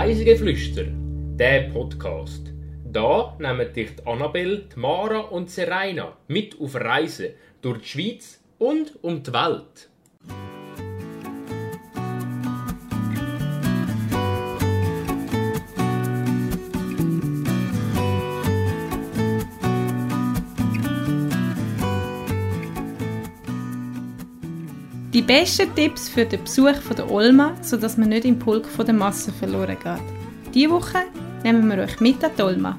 Reisegeflüster, der Podcast. Da nehmen dich die Annabelle, Mara und Serena mit auf Reisen durch die Schweiz und um die Welt. Die besten Tipps für den Besuch von der Olma, sodass man nicht im Pulk von der Masse verloren geht. Diese Woche nehmen wir euch mit an die Olma.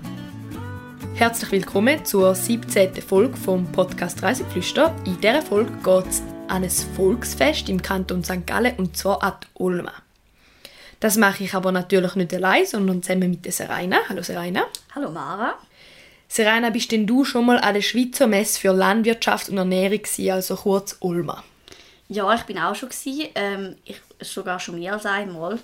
Herzlich willkommen zur 17. Folge vom Podcast Reiseflüster. In dieser Folge geht es an ein Volksfest im Kanton St. Gallen und zwar an die Olma. Das mache ich aber natürlich nicht allein, sondern zusammen mit der Serena. Hallo Serena. Hallo Mara. Serena, bist denn du schon mal an der Schweizer Messe für Landwirtschaft und Ernährung gewesen, also kurz Olma? Ja, ich bin auch schon gewesen. Ähm, ich sogar schon mehr als einmal.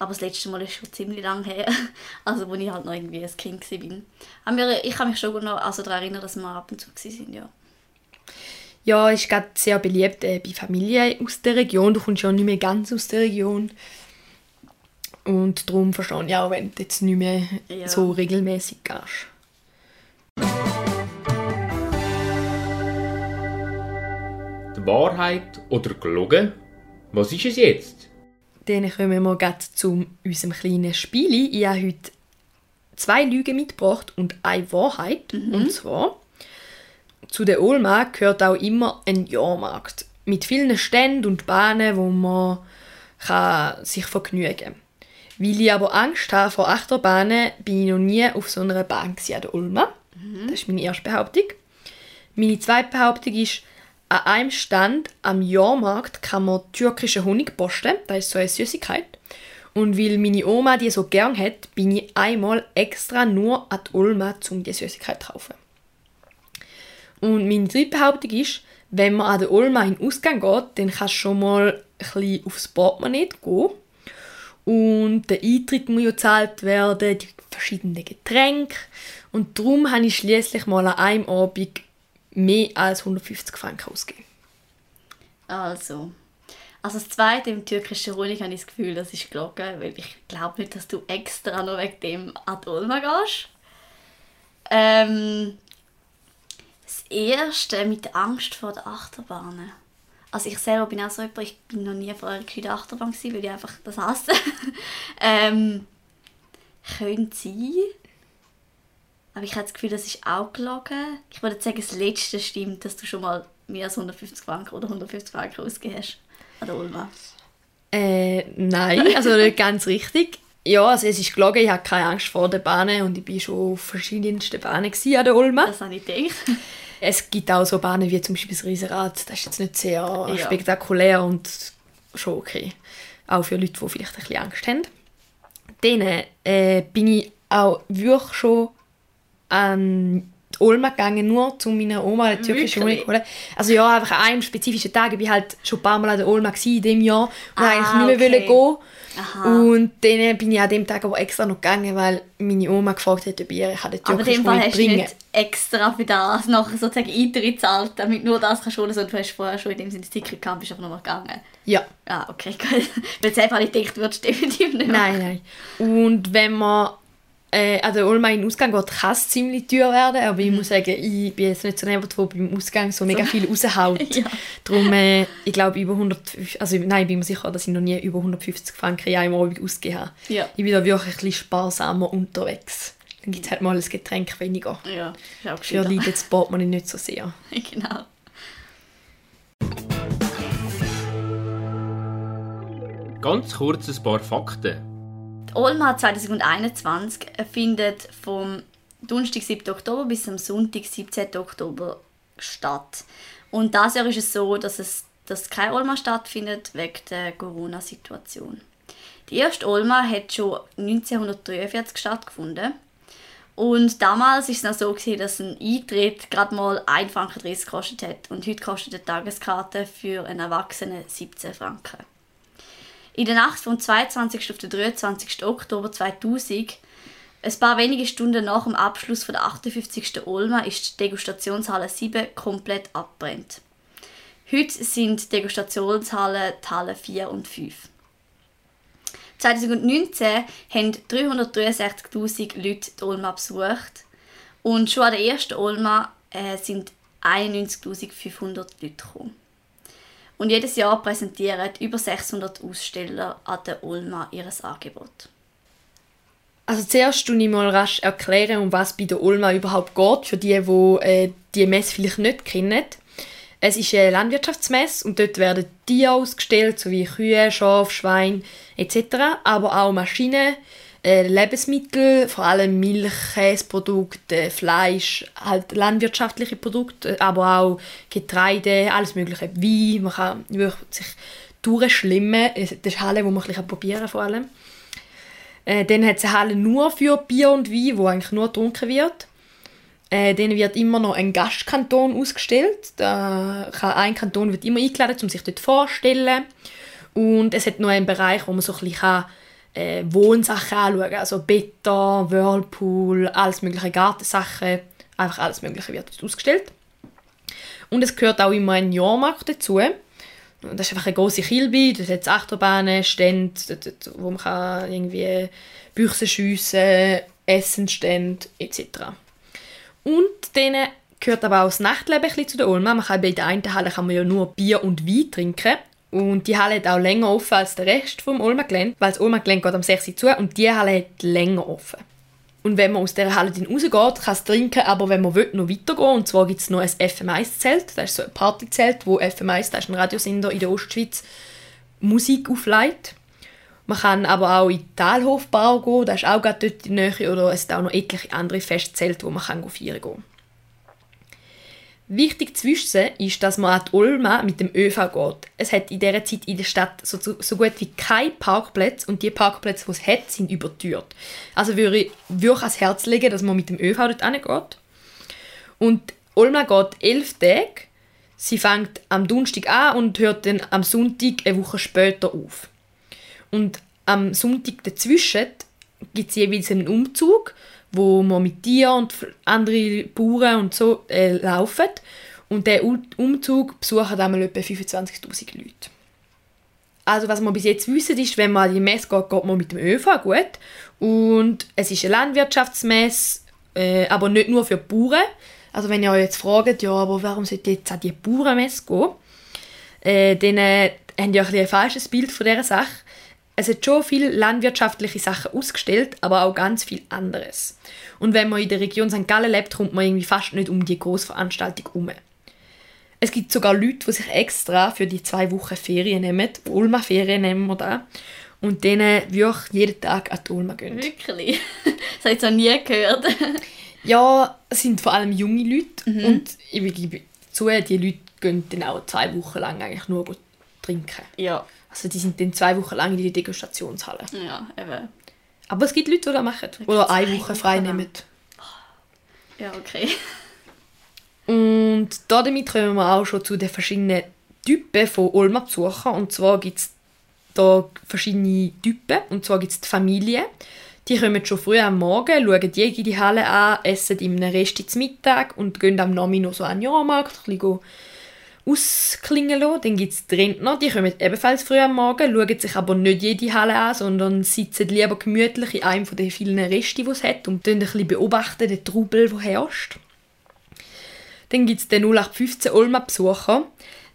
Aber das letzte Mal ist schon ziemlich lang her. Also, wo ich halt noch irgendwie ein Kind war. ich kann mich schon noch also daran erinnern, dass wir ab und zu waren, ja. Ja, ist gerade sehr beliebt äh, bei Familien aus der Region. Du kommst ja nicht mehr ganz aus der Region. Und darum verstehe ich auch, wenn du jetzt nicht mehr ja. so regelmäßig gehst. Wahrheit oder gelogen? Was ist es jetzt? Dann kommen wir gerade zu unserem kleinen Spiel. Ich habe heute zwei Lügen mitgebracht und eine Wahrheit. Mhm. Und zwar, zu der Olma gehört auch immer ein Jahrmarkt. Mit vielen Ständen und Bahnen, wo man kann sich vergnügen kann. Weil ich aber Angst habe vor Achterbahnen, bin ich noch nie auf so einer Bahn an der Olma. Mhm. Das ist meine erste Behauptung. Meine zweite Behauptung ist, an einem Stand am Jahrmarkt kann man türkischen Honig posten. Das ist so eine Süßigkeit. Und weil meine Oma die so gern hat, bin ich einmal extra nur an die Ulma, um die Süßigkeit zu kaufen. Und meine dritte Behauptung ist, wenn man an der Ulma in den Ausgang geht, dann kannst du schon mal ein aufs Portemonnaie gehen. Und der Eintritt muss ja gezahlt werden, die verschiedenen Getränke. Und darum habe ich schließlich mal an einem Abend mehr als 150 Franken ausgeben. Also, also das zweite im türkischen Honig habe ich das Gefühl, das ist gelogen, weil ich glaube nicht, dass du extra noch wegen dem an die Olma gehst. Ähm, das erste mit der Angst vor der Achterbahn. Also ich selber bin auch so jemand, ich bin noch nie vor einer gescheiten Achterbahn gewesen, weil ich einfach das hasse. ähm, könnte sein. Aber ich habe das Gefühl, das ist auch gelogen. Ich würde sagen, das Letzte stimmt, dass du schon mal mehr als 150 Franken oder 150 Franken ausgegeben hast an der Ulma. Äh, nein, also nicht ganz richtig. Ja, also es ist gelogen, ich habe keine Angst vor den Bahnen und ich war schon auf verschiedensten Bahnen an der Ulma. Das habe ich gedacht. Es gibt auch so Bahnen wie zum Beispiel das Riesenrad, das ist jetzt nicht sehr ja. spektakulär und schon okay. Auch für Leute, die vielleicht ein bisschen Angst haben. Dann äh, bin ich auch wirklich schon an die Olma gegangen, nur zu meiner Oma eine türkische Honig zu holen. Also ja, einfach an einem spezifischen Tag. Ich war halt schon ein paar Mal an der Olma in diesem Jahr und ah, eigentlich nicht mehr okay. gehen Aha. Und dann bin ich an dem Tag aber extra noch gegangen, weil meine Oma gefragt hat, ob ich ihr den türkischen Honig bringen Aber hast du nicht extra für das noch sozusagen Eintritt zahlt, damit nur das kannst du holen, sondern du hast vorher schon in dem Sinne das Ticket gehabt, bist einfach noch mal gegangen? Ja. Ah, okay, gut. Weil jetzt einfach nicht gedacht, würdest du definitiv nicht. Nein, nein. Und wenn man äh, also Olma in den Ausgang geht, kann es ziemlich teuer werden, aber ich mhm. muss sagen, ich bin jetzt nicht so jemand, der beim Ausgang so mega viel raushaut. ja. Darum, äh, ich glaube, über 150, also nein, ich bin mir sicher, dass ich noch nie über 150 Franken in einem Abend ausgegeben habe. Ja. Ich bin da wirklich ein bisschen sparsamer unterwegs. Dann gibt es halt mal ein Getränk weniger. Ja, ist auch Für Leute das man nicht so sehr. genau. Ganz kurz ein paar Fakten. Olma 2021 findet vom Donnerstag, 7. Oktober bis am Sonntag, 17. Oktober statt. Und das Jahr ist es so, dass es dass kein Olma stattfindet wegen der Corona-Situation. Die erste Olma hat schon 1943 stattgefunden. Und damals war es noch so, gewesen, dass ein Eintritt gerade mal 1,30 Franken gekostet hat. Und heute kostet eine Tageskarte für einen Erwachsenen 17 Franken. In der Nacht vom 22. auf den 23. Oktober 2000, ein paar wenige Stunden nach dem Abschluss von der 58. Olma, ist die Degustationshalle 7 komplett abbrennt. Heute sind Degustationshallen die Halle 4 und 5. 2019 haben 363'000 Leute die Olma besucht. Und schon an der ersten Olma äh, sind 91'500 Leute gekommen. Und jedes Jahr präsentieren über 600 Aussteller an der Olma ihr Angebot. Also zuerst tue ich mal rasch erklären, um was bei der Olma überhaupt geht, für die, die äh, die Messe vielleicht nicht kennen. Es ist eine Landwirtschaftsmesse und dort werden Tiere ausgestellt, sowie Kühe, Schafe, Schweine etc., aber auch Maschinen, äh, Lebensmittel, vor allem Milch, Käseprodukte, Fleisch, halt landwirtschaftliche Produkte, aber auch Getreide, alles mögliche, Wein, man kann sich durchschlimmen, das ist Halle, wo man ein probieren kann vor allem. Äh, dann hat es eine Halle nur für Bier und Wein, wo eigentlich nur getrunken wird. Äh, dann wird immer noch ein Gastkanton ausgestellt. Ein Kanton wird immer eingeladen, um sich dort vorzustellen. Und es hat noch einen Bereich, wo man so ein bisschen äh, Wohnsachen anschauen kann. Also Beton, Whirlpool, alles mögliche Gartensachen. Einfach alles mögliche wird dort ausgestellt. Und es gehört auch immer ein Jahrmarkt dazu. Das ist einfach eine große Kilbe, dort hat es Achterbahnen, Stände, wo man kann irgendwie Büchse schiessen, Essenstände etc. Und denen gehört aber auch das Nachtleben ein zu der Ulma. Man kann bei der einen Halle kann man ja nur Bier und Wein trinken. Und die Halle hat auch länger offen als der Rest vom Ulma-Gelände, weil das Ulma-Gelände geht am 6 Uhr zu und die Halle hat länger offen. Und wenn man aus dieser Halle rausgeht, kann es trinken, aber wenn man will, noch weitergehen und zwar gibt es noch ein FM1-Zelt, das ist so ein Partyzelt, wo FM1, das ist ein Radiosender in der Ostschweiz, Musik aufleitet. Man kann aber auch in die Talhofbau gehen, das ist auch gerade dort in der Nähe, oder es sind auch noch etliche andere Festzelte, wo man kann feiern kann. Wichtig zu wissen ist, dass man an die Olma mit dem ÖV geht. Es hat in dieser Zeit in der Stadt so, so gut wie keine Parkplätze und die Parkplätze, die es hat, sind überteuert. Also würde ich wirklich ans Herz legen, dass man mit dem ÖV dort hingeht. Und Olma geht elf Tage. Sie fängt am Donnerstag an und hört dann am Sonntag eine Woche später auf. Und am Sonntag dazwischen gibt es jeweils einen Umzug wo man mit Tieren und anderen Bauern und so äh, laufen. Und der Umzug besuchen einmal etwa 25'000 Leute. Also was man bis jetzt wissen ist, wenn man an die Messe geht, geht man mit dem ÖV gut. Und es ist eine Landwirtschaftsmesse, äh, aber nicht nur für Bauern. Also wenn ihr euch jetzt fragt, ja, aber warum sollte jetzt an die Bauernmesse gehen, äh, dann äh, habt ihr ein, ein falsches Bild von dieser Sache es hat schon viele landwirtschaftliche Sachen ausgestellt, aber auch ganz viel anderes. Und wenn man in der Region St. Gallen lebt, kommt man irgendwie fast nicht um die Großveranstaltung herum. Es gibt sogar Leute, die sich extra für die zwei Wochen Ferien nehmen, Ulma-Ferien nehmen wir da, und denen wirklich jeden Tag an die Ulma gehen. Wirklich? Das habe ich noch nie gehört. ja, es sind vor allem junge Leute mhm. und ich gebe zu, die Leute gehen dann auch zwei Wochen lang eigentlich nur trinken. Ja. Also die sind dann zwei Wochen lang in die Degustationshalle. Ja, eben. Aber es gibt Leute, die das machen. Oder eine Woche frei nehmen. Ja, okay. Und damit kommen wir auch schon zu den verschiedenen Typen von Olma-Besuchern. Und zwar gibt es da verschiedene Typen. Und zwar gibt es die Familie. Die kommen schon früh am Morgen, schauen die die Halle an, essen in einem Rest zum Mittag und gehen am Nachmittag noch so an den Jahrmarkt, ein bisschen ausklingen lassen. Dann gibt es die Rentner, die kommen ebenfalls früh am Morgen, schauen sich aber nicht jede Halle an, sondern sitzen lieber gemütlich in einem der vielen Reste, die es hat und ein bisschen beobachten den Trubel, der herrscht. Dann gibt es den 0815 Olma-Besucher.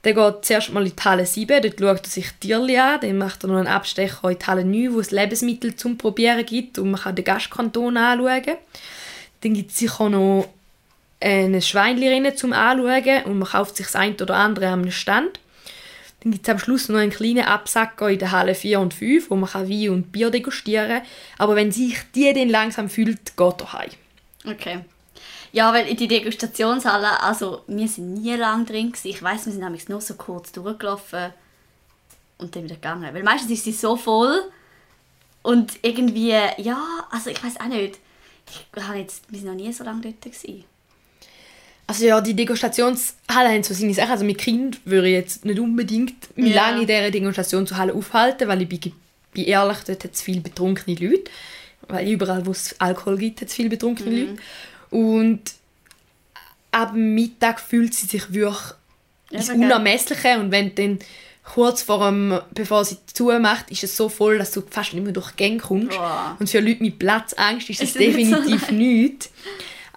Der geht zuerst mal in die Halle 7, dort schaut er sich Tierli an, dann macht er noch einen Abstecher in die Halle 9, wo es Lebensmittel zum Probieren gibt und man kann den Gastkanton anschauen. Dann gibt es sicher noch ein Schweinchen zum Anschauen und man kauft sich das eine oder andere am Stand. Dann gibt es am Schluss noch einen kleinen Absacker in der Halle 4 und 5, wo man Wein und Bier degustieren kann. Aber wenn sich die dann langsam fühlt, geht er heim. Okay. Ja, weil in die Degustationshalle, also wir sind nie lang drin gewesen. Ich weiß, wir sind nämlich nur so kurz durchgelaufen und dann wieder gegangen. Weil meistens ist sie so voll und irgendwie, ja, also ich weiß auch nicht. Ich jetzt, wir sind noch nie so lange dort gewesen. Also ja, die Degustationshalle haben so seine Sachen. Also mit Kind würde ich jetzt nicht unbedingt mich ja. lange in dieser Degustationshalle aufhalten, weil ich bin, bin ehrlich, dort hat es viele betrunkene Leute. Weil überall, wo es Alkohol gibt, hat es viele betrunkene mhm. Leute. Und ab Mittag fühlt sie sich wirklich ins Unermessliche und wenn dann kurz vor dem, bevor sie zumacht, ist es so voll, dass du fast nicht mehr durch die Gänge kommst. Boah. Und für Leute mit Platzangst ist es das so definitiv nice? nichts.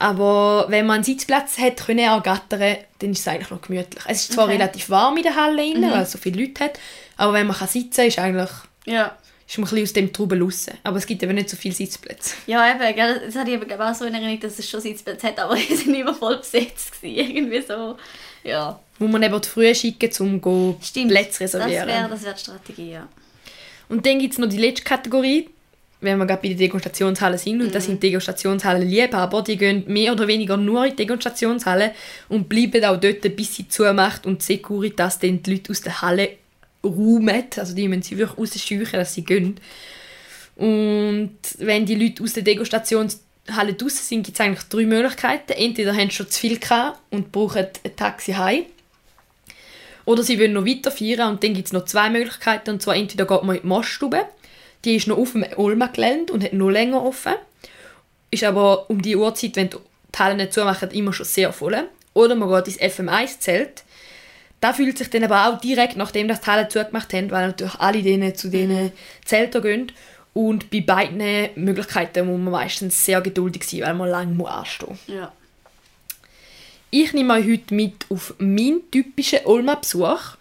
Aber wenn man einen Sitzplatz hat können ergattern, dann ist es eigentlich noch gemütlich. Es ist zwar Okay. Mhm. relativ warm in der Halle, rein, weil es so viele Leute hat, aber wenn man kann sitzen kann, ist eigentlich Ja. ist man ein bisschen aus dem Trubel raus. Aber es gibt eben nicht so viele Sitzplätze. Ja, eben, gell, das hatte ich eben auch so in Erinnerung, dass es schon Sitzplätze hat, aber die sind immer voll besetzt gewesen. Irgendwie so, ja. Wo man eben die früh schicken, um Stimmt, Plätze das reservieren. wäre das wär die Strategie, ja. Und dann gibt es noch die letzte Kategorie, wenn wir gerade bei der Degustationshalle sind. Und das sind Degustationshallen-Liebhaber. Die gehen mehr oder weniger nur in die Degustationshalle und bleiben auch dort, bis sie zumacht und die Securitas dann die Leute aus der Halle räumt. Also die müssen sie wirklich rausscheuchen, dass sie gehen. Und wenn die Leute aus der Degustationshalle draußen sind, gibt es eigentlich drei Möglichkeiten. Entweder haben sie schon zu viel gehabt und brauchen ein Taxi heim. Oder sie wollen noch weiter feiern und dann gibt es noch zwei Möglichkeiten. Und zwar entweder geht man in die Maststube, die ist noch auf dem Olma-Gelände und hat noch länger offen. Ist aber um die Uhrzeit, wenn die Halle nicht zumachen, immer schon sehr voll. Oder man geht ins FM1-Zelt. Da fühlt sich dann aber auch direkt, nachdem das die Halle zugemacht haben, weil natürlich alle denen zu diesen Zelten gehen. Und bei beiden Möglichkeiten muss man meistens sehr geduldig sein, weil man lange muss anstehen muss. ja. Ich nehme euch heute mit auf meinen typischen Olma-Besuch.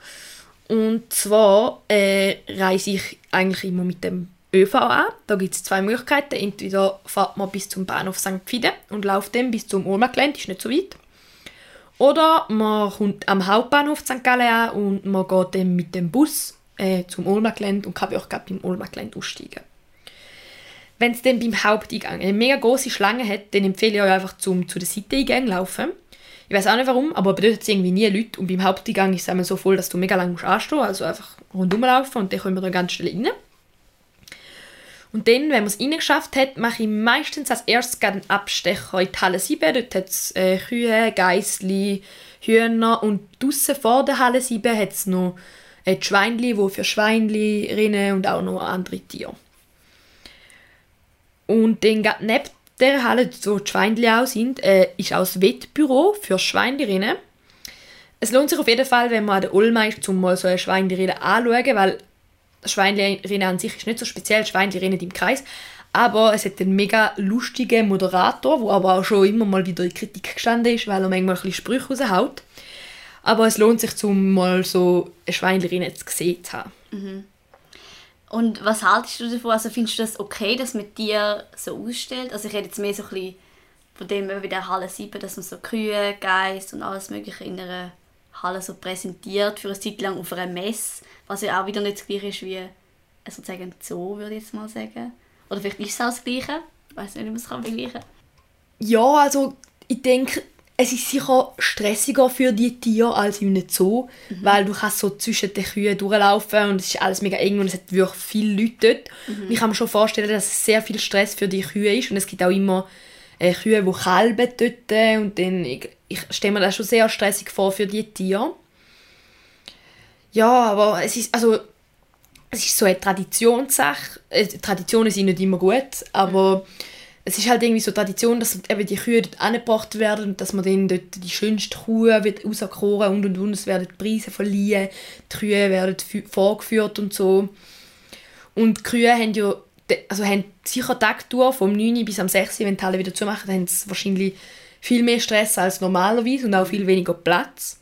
Und zwar äh, reise ich eigentlich immer mit dem ÖV an. Da gibt es zwei Möglichkeiten. Entweder fährt man bis zum Bahnhof St. Fide und läuft dann bis zum Olma-Gelände, ist nicht so weit. Oder man kommt am Hauptbahnhof St. Gallen an und man geht dann mit dem Bus äh, zum Olma-Gelände und kann wirklich gerade beim Olma-Gelände aussteigen. Wenn es dann beim Haupteingang eine mega große Schlange hat, dann empfehle ich euch einfach zum zu den Seiteneingängen laufen. Ich weiß auch nicht warum, aber dort es irgendwie nie Leute und beim Haupteingang ist es einmal so voll, dass du mega lange musst anstehen also einfach rundum laufen und dann kommen wir dann ganz schnell rein. Und dann, wenn man es reingeschafft hat, mache ich meistens als erstes einen Abstecher in die Halle 7. Dort hat es äh, Kühe, Geissli, Hühner und draussen vor der Halle 7 hat es noch äh, die Schweinli, die für Schweinli rennen und auch noch andere Tiere. Und dann neben der Halle, wo die Schweinli auch sind, äh, ist auch das Wettbüro für Schweinli Es lohnt sich auf jeden Fall, wenn man an der Ulma ist, um mal so eine Schweinli anzuschauen, weil Schweinli an sich ist nicht so speziell, Schweinli rennen im Kreis, aber es hat einen mega lustigen Moderator, der aber auch schon immer mal wieder in Kritik gestanden ist, weil er manchmal ein bisschen Sprüche raushaut. Aber es lohnt sich, um mal so eine Schweinli zu sehen haben. Und was haltest du davon? Also findest du das okay, dass man dir so ausstellt? Also ich rede jetzt mehr so ein bisschen von dem wie der Halle 7, dass man so Kühe, Geiss und alles mögliche in einer Halle so präsentiert für eine Zeit lang auf einer Messe, was ja auch wieder nicht das gleiche ist wie äh, sozusagen ein Zoo, würde ich jetzt mal sagen. Oder vielleicht ist es auch das gleiche. Ich weiß nicht, wie man es kann vergleichen kann. Ja, also ich denke, es ist sicher stressiger für die Tiere als in einem Zoo, weil du kannst so zwischen den Kühen durchlaufen und es ist alles mega eng und es hat wirklich viele Leute dort. Und ich kann mir schon vorstellen, dass es sehr viel Stress für die Kühe ist und es gibt auch immer äh, Kühe, die kalben dort und dann, ich, stelle mir das schon sehr stressig vor für die Tiere. Ja, aber es ist, also, es ist so eine Traditionssache. Äh, Traditionen sind nicht immer gut, aber es ist halt irgendwie so Tradition, dass eben die Kühe dort angebracht werden und dass man dann dort die schönste Kuh wird rauskoren und und und. Es werden Preise verliehen, die Kühe werden fü- vorgeführt und so. Und die Kühe haben ja also haben sicher Tagtour vom 9 Uhr bis am 6 Uhr, wenn die Halle wieder zumachen, haben sie wahrscheinlich viel mehr Stress als normalerweise und auch viel weniger Platz.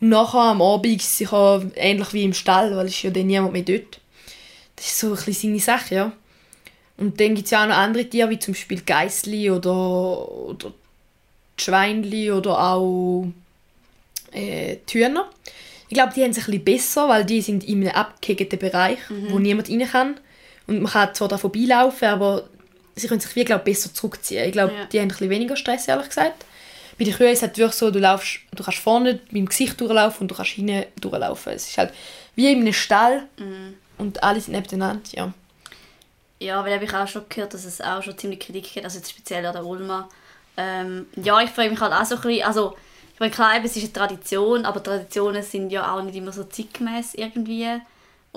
Und nachher am Abend ist es ähnlich wie im Stall, weil es ist ja dann niemand mehr dort. Das ist so ein bisschen seine Sache, ja. Und dann gibt es ja auch noch andere Tiere, wie zum Beispiel Geißli oder, oder Schweinli oder auch äh, Hühner. Ich glaube, die haben es ein bisschen besser, weil die sind in einem abgehegelten Bereich, wo niemand rein kann. Und man kann zwar da vorbeilaufen, aber sie können sich wie, glaub, besser zurückziehen. Ich glaube, Ja. die haben ein bisschen weniger Stress, ehrlich gesagt. Bei den Kühen ist es halt wirklich so, du, laufst, du kannst vorne mit dem Gesicht durchlaufen und du kannst hinten durchlaufen. Es ist halt wie in einem Stall und alle sind nebeneinander, ja. Ja, weil habe ich auch schon gehört, dass es auch schon ziemlich Kritik gibt, also jetzt speziell an der Ulma. Ähm, ja, ich frage mich halt auch so ein bisschen, also ich meine, klar, es ist eine Tradition, aber Traditionen sind ja auch nicht immer so zeitgemäß irgendwie.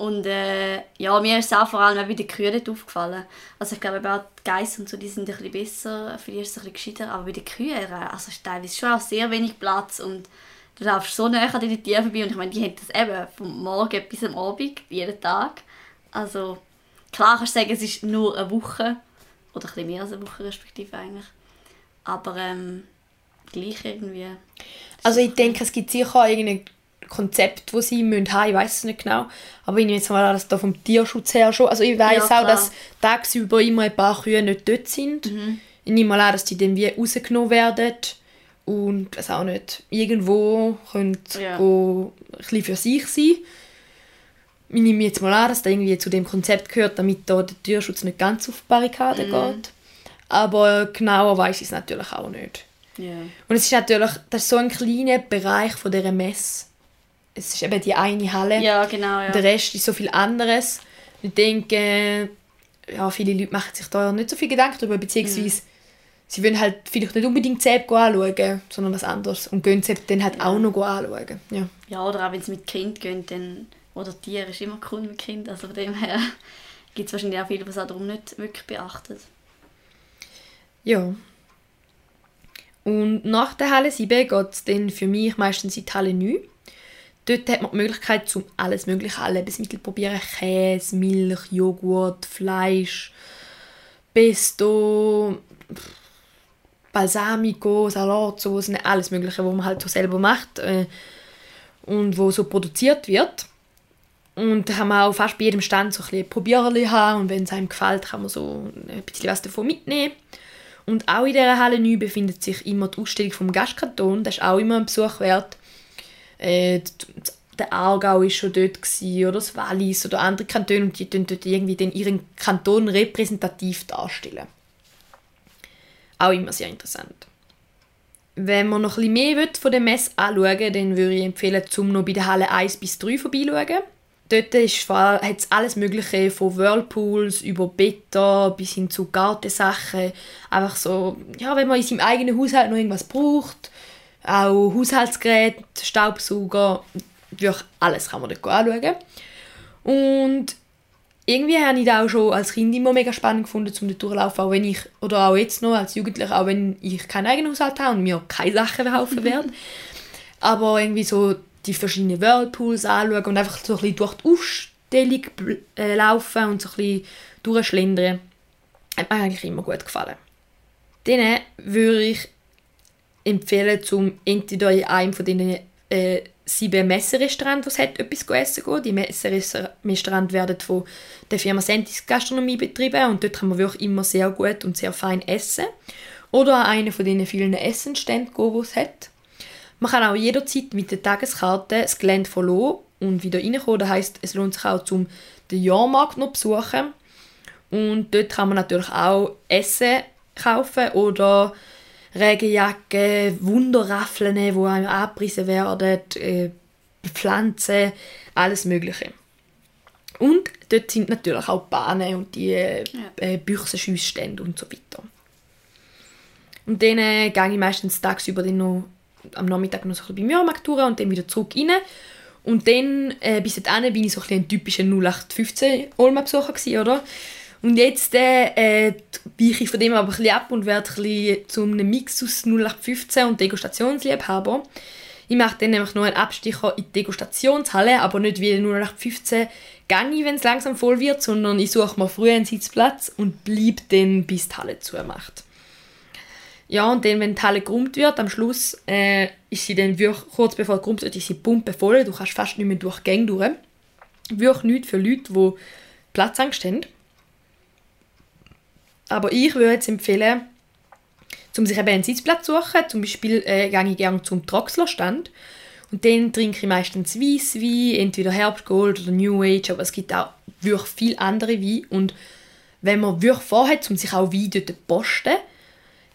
Und äh, ja, mir ist es auch vor allem auch bei den Kühen aufgefallen. Also ich glaube auch die Geiss und so, die sind ein bisschen besser, vielleicht ist es ein bisschen gescheiter, aber bei den Kühen, äh, also ist teilweise schon auch sehr wenig Platz und du laufst so nah an den Tieren vorbei und ich meine, die haben das eben vom Morgen bis am Abend, jeden Tag. Also klar kannst du sagen, es ist nur eine Woche oder ein bisschen mehr als eine Woche respektive eigentlich. Aber ähm, gleich irgendwie. Also ich denke, es gibt sicher irgendein Konzept, das sie müssen haben, ich weiß es nicht genau. Aber ich nehme jetzt mal an, dass da vom Tierschutz her schon, also ich weiß Ja, auch, dass tagsüber immer ein paar Kühe nicht dort sind. Ich nehme mal an, dass die dann wie rausgenommen werden und es auch nicht irgendwo können Ja. go, ein bisschen für sich sein. Ich nehme jetzt mal an, dass das irgendwie zu dem Konzept gehört, damit da der Tierschutz nicht ganz auf die Barrikaden geht. Aber genauer weiß ich es natürlich auch nicht. Ja. Und es ist natürlich, das ist so ein kleiner Bereich von dieser Messe. Es ist eben die eine Halle. ja, genau. Ja. Der Rest ist so viel anderes. Ich denke, ja, viele Leute machen sich da nicht so viel Gedanken darüber, beziehungsweise sie wollen halt vielleicht nicht unbedingt Zeb anschauen, sondern was anderes. Und gehen Zeb dann halt auch noch anschauen. Ja. Ja, oder auch wenn sie mit Kind gehen, dann, oder Tiere ist immer cool mit Kind, also von dem her gibt es wahrscheinlich auch viele, die es auch darum nicht wirklich beachtet. ja. Und nach der Halle 7 geht es dann für mich meistens in die Halle 9. Dort hat man die Möglichkeit, zum alles mögliche an Lebensmittel zu probieren. Käse, Milch, Joghurt, Fleisch, Pesto, Balsamico, Salatsoßen, alles mögliche, was man halt so selber macht äh, und wo so produziert wird. Und da kann man auch fast bei jedem Stand so ein bisschen Probierli haben und wenn es einem gefällt, kann man so ein bisschen was davon mitnehmen. Und auch in dieser Halle 9 befindet sich immer die Ausstellung vom Gastkanton, das ist auch immer ein Besuch wert. Äh, der Aargau war schon dort gewesen, oder das Wallis oder andere Kantone und die tun dort irgendwie den ihren Kanton repräsentativ darstellen. Auch immer sehr interessant. Wenn man noch ein mehr von der Messe anschauen will, dann würde ich empfehlen, zum noch bei der Halle 1 bis 3 vorbeischauen. Dort hat es alles Mögliche, von Whirlpools über Beta bis hin zu Gartensachen. Einfach so, ja, wenn man in seinem eigenen Haushalt noch irgendwas braucht, auch Haushaltsgeräte, Staubsauger, wirklich alles kann man dort anschauen. Und irgendwie habe ich das auch schon als Kind immer mega spannend gefunden, um dort durchlaufen, auch wenn ich, oder auch jetzt noch als Jugendlicher, auch wenn ich keinen eigenen Haushalt habe und mir keine Sachen kaufen werde. Aber irgendwie so die verschiedenen Whirlpools anschauen und einfach so ein bisschen durch die Ausstellung äh, laufen und so ein bisschen durchschlendern, hat mir eigentlich immer gut gefallen. Dann würde ich empfehlen, zum entweder in einem von diesen äh, sieben Messerestaurants, die es etwas zu essen gehen. Die Messerestaurants werden von der Firma Sentis Gastronomie betrieben und dort kann man wirklich immer sehr gut und sehr fein essen. Oder an einen von diesen vielen Essenständen gehen, die es hat. Man kann auch jederzeit mit der Tageskarte das Gelände verlassen und wieder reinkommen. Das heisst, es lohnt sich auch, zum den Jahrmarkt noch zu besuchen. Und dort kann man natürlich auch Essen kaufen oder Regenjacken, Wunderraffeln, die einem angepriesen werden, äh, Pflanzen, alles Mögliche. Und dort sind natürlich auch die Bahnen und die äh, äh, Büchsenschüssstände und so weiter. Und dann äh, gehe ich meistens tagsüber dann noch, am Nachmittag noch so ein bisschen beim Jahrmarkt und dann wieder zurück rein. Und dann, äh, bis dahin, bin ich so ein, ein typischer 0815 Olma-Besucher oder? Und jetzt äh, äh, weiche ich von dem aber ein bisschen ab und werde ein bisschen zu einem Mix aus 0815 und Degustationsliebhaber. Ich mache dann nämlich noch einen Abstecher in die Degustationshalle, aber nicht wie 0815 gehe wenn es langsam voll wird, sondern ich suche mir früher einen Sitzplatz und bleibe dann, bis die Halle zumacht. Ja, und dann, wenn die Halle geräumt wird, am Schluss äh, ist sie dann wirklich, kurz bevor sie geräumt wird, ist sie pumpevoll. Du kannst fast nicht mehr durch die Gänge durch. Wirklich nichts für Leute, die Platzangst haben. Aber ich würde jetzt empfehlen, um sich eben einen Sitzplatz zu suchen. Zum Beispiel äh, gehe ich gerne zum Troxler-Stand. Und dann trinke ich meistens Weisswein, entweder Herbstgold oder New Age, aber es gibt auch wirklich viele andere Weine. Und wenn man wirklich vorhat, um sich auch Wein dort zu posten,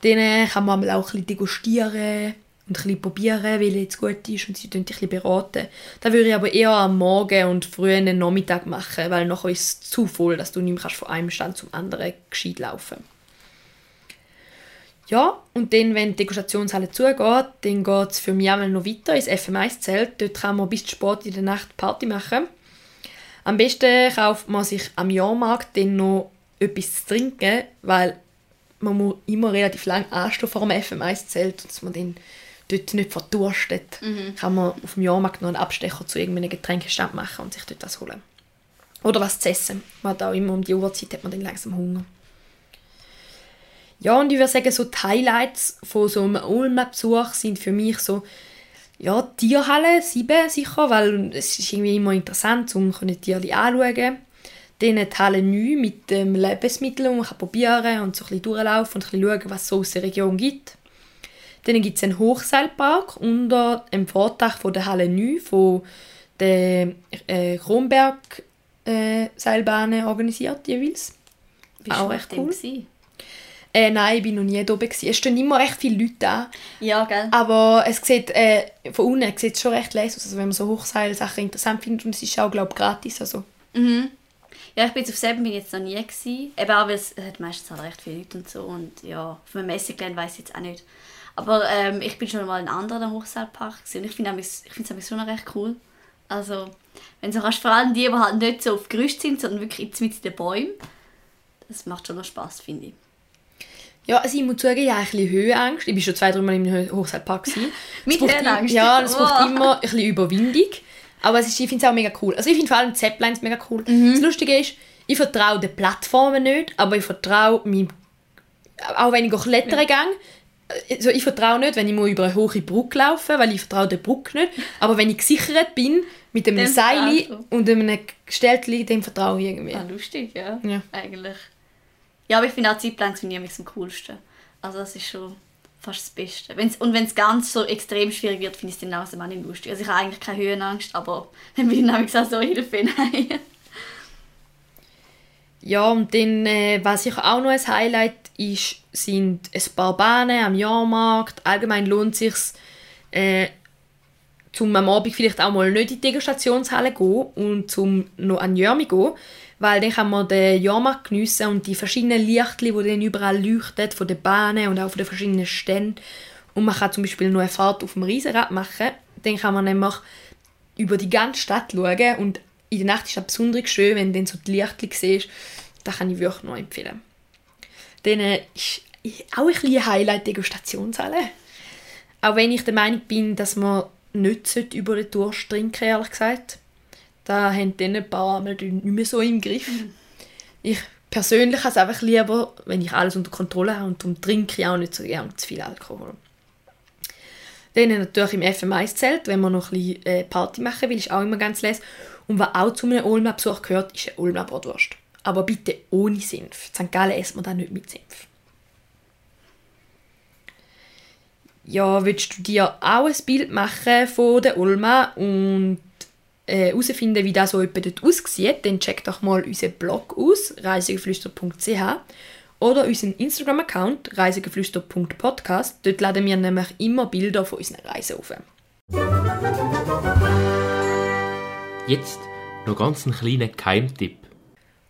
dann äh, kann man auch ein bisschen degustieren und ein probieren, welcher jetzt gut ist und sie dich ein bisschen beraten. Das würde ich aber eher am Morgen und frühen Nachmittag machen, weil nachher ist es zu voll, dass du nicht mehr kannst von einem Stand zum anderen gescheit laufen Ja, und dann, wenn die Degustationshalle zugeht, dann geht es für mich einmal noch weiter ins FM1-Zelt. Dort kann man bis spät in der Nacht Party machen. Am besten kauft man sich am Jahrmarkt dann noch etwas zu trinken, weil man muss immer relativ lang anstehen vor dem FM1-Zelt, dass man dann dort nicht verdurstet, kann man auf dem Jahrmarkt noch einen Abstecher zu irgendeinem Getränkestand machen und sich dort was holen. Oder was zu essen. Man hat auch immer um die Uhrzeit hat man dann langsam Hunger. Ja, und ich würde sagen, so die Highlights von so einem Ulmer-Besuch sind für mich so, ja, Tierhalle, sieben sicher, weil es ist irgendwie immer interessant, um die Tiere anzuschauen. Dann die Halle 9 mit dem Lebensmittel, die man kann probieren kann und so ein bisschen durchlaufen und ein bisschen schauen, was es so aus der Region gibt. Dann gibt es einen Hochseilpark unter dem Vordach von der Halle 9 von der äh, Kronberg äh, Seilbahnen organisiert jeweils. Bist Auch recht dem cool. Äh, nein, ich bin noch nie da oben. gewesen. Es stehen immer recht viele Leute an. Ja, gell? Aber es sieht, äh, von unten sieht es schon recht leise aus, also wenn man so Hochseilsachen interessant findet. Und es ist auch, glaube ich, gratis. Also. Ja, ich bin jetzt auf selben bin jetzt noch nie gewesen. Eben auch, weil es hat meistens halt recht viele Leute und so. Und ja, auf einem Messegelände weiß ich jetzt auch nicht. Aber ähm, ich bin schon mal in einem anderen Hochseilpark und ich finde es schon noch recht cool. Also, wenn du kannst, vor allem die, die halt nicht so auf Gerüst sind, sondern wirklich mit den Bäumen, das macht schon noch Spaß, finde ich. Ja, also ich muss zugeben, ich habe ein bisschen Höhenangst. Ich war schon zwei, drei Mal im Hochseilpark. Mit Höhenangst? Ja, es braucht immer ein bisschen Überwindung. Aber es ist, ich finde es auch mega cool. Also ich finde vor allem Zeppelins mega cool. Mhm. Das Lustige ist, ich vertraue den Plattformen nicht, aber ich vertraue meinem... Auch wenn ich klettern gehe, also ich vertraue nicht, wenn ich über eine hohe Brücke laufe, weil ich vertraue der Brücke nicht. Aber wenn ich gesichert bin mit einem Dann Seil und einem Gestellten, dann vertraue ich irgendwie. Ah, lustig, ja. Ja. Eigentlich. Ja, aber ich finde auch Zeitpläne finde ich am coolsten. Also das ist schon fast das Beste. Wenn's, und wenn es ganz so extrem schwierig wird, finde ich es dann auch nicht lustig. Also ich habe eigentlich keine Höhenangst, aber dann bin ich nämlich auch so Hilfe nein. Ja, und dann, äh, was sicher auch noch ein Highlight ist, sind ein paar Bahnen am Jahrmarkt. Allgemein lohnt es sich, äh, zum am Abend vielleicht auch mal nicht in die Degustationshalle gehen und zum noch an Jörmi gehen, weil dann kann man den Jahrmarkt geniessen und die verschiedenen Lichtli, die dann überall leuchten, von den Bahnen und auch von den verschiedenen Ständen. Und man kann zum Beispiel noch eine Fahrt auf dem Riesenrad machen. Dann kann man nämlich über die ganze Stadt schauen und in der Nacht ist es besonders schön, wenn du dann so die Lichtli siehst. Das kann ich wirklich noch empfehlen. Dann äh, ist auch ein bisschen Highlight die Degustationshalle. Auch wenn ich der Meinung bin, dass man nicht über den Durst trinken ehrlich gesagt. Da haben dann ein paar Mal nicht mehr so im Griff. Ich persönlich habe es einfach lieber, wenn ich alles unter Kontrolle habe und darum trinke ich auch nicht so gerne zu viel Alkohol. Dann natürlich im FM1-Zelt, wenn man noch ein bisschen äh, Party machen will, ist auch immer ganz les. Und was auch zu einem Olma-Besuch gehört, ist eine Olma Bratwurst. Aber bitte ohne Senf. St. Gallen essen wir dann nicht mit Senf. Ja, willst du dir auch ein Bild machen von der Olma und äh, herausfinden, wie das so etwa dort aussieht, dann check doch mal unseren Blog aus, reisegeflüster.ch oder unseren Instagram-Account, reisegeflüster.podcast. Dort laden wir nämlich immer Bilder von unseren Reisen auf. Jetzt noch ganz einen kleinen Geheimtipp.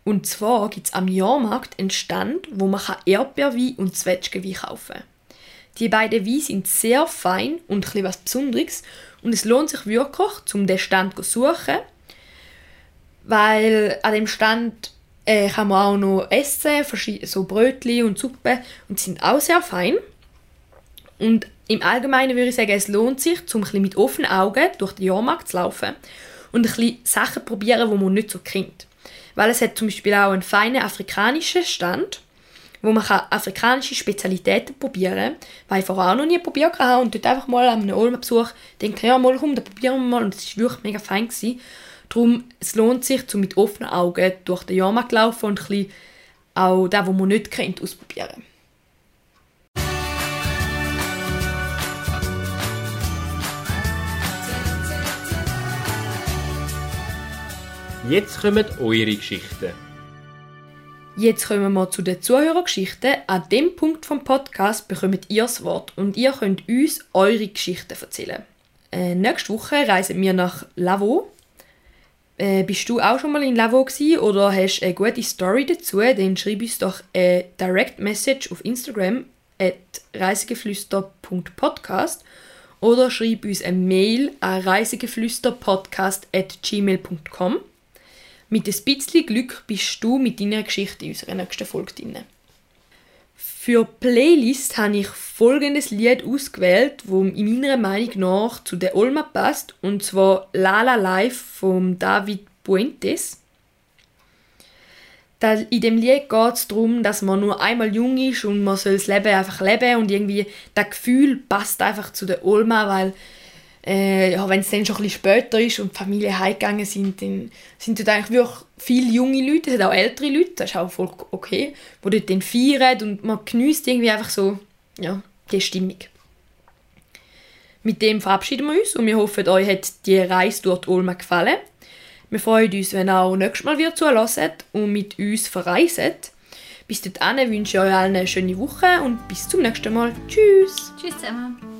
Und zwar gibt es am Jahrmarkt einen Stand, wo man Erdbeerwein und Zwetschgenwein kaufen kann. Die beiden Weine sind sehr fein und etwas was Besonderes und es lohnt sich wirklich, um den Stand zu suchen, weil an dem Stand äh, kann man auch noch essen, so Brötchen und Suppe und die sind auch sehr fein. Und im Allgemeinen würde ich sagen, es lohnt sich, um mit offenen Augen durch den Jahrmarkt zu laufen und ein bisschen Sachen probieren, die man nicht so kennt. Weil es hat zum Beispiel auch einen feinen afrikanischen Stand, wo man kann afrikanische Spezialitäten probieren kann, weil ich vorher auch noch nie probiert habe und dort einfach mal an einem Olma-Besuch denke, ja mal komm, da probieren wir mal und es war wirklich mega fein. Gewesen. Darum, es lohnt sich, um mit offenen Augen durch den Jahrmarkt zu laufen und ein bisschen auch das, was man nicht kennt, ausprobieren. Jetzt kommen eure Geschichten. Jetzt kommen wir zu den Zuhörergeschichten. An dem Punkt vom Podcast bekommt ihr das Wort und ihr könnt uns eure Geschichten erzählen. Äh, nächste Woche reisen wir nach Lavaux. Äh, bist du auch schon mal in Lavaux gewesen oder hast eine gute Story dazu? Dann schreib uns doch eine Direct Message auf Instagram at reisegeflüster.podcast oder schreib uns eine Mail an reisegeflüsterpodcast at gmail.com. Mit ein bisschen Glück bist du mit deiner Geschichte in unserer nächsten Folge drin. Für Playlist habe ich folgendes Lied ausgewählt, wo in meiner Meinung nach zu der Olma passt, und zwar Lala Live von David Puentes. In dem Lied geht es darum, dass man nur einmal jung ist und man soll das Leben einfach leben und irgendwie das Gefühl passt einfach zu der Olma, weil äh, ja, wenn es dann schon ein bisschen später ist und die Familie heimgegangen sind, dann sind dort eigentlich wirklich viele junge Leute, auch ältere Leute, das ist auch voll okay, die dort dann feiern und man genießt irgendwie einfach so, ja, die Stimmung. Mit dem verabschieden wir uns und wir hoffen, euch hat die Reise durch die gefallen. Wir freuen uns, wenn ihr auch nächstes Mal wieder zuhört und mit uns verreiset. Bis dahin wünsche ich euch allen eine schöne Woche und bis zum nächsten Mal. Tschüss! Tschüss zusammen.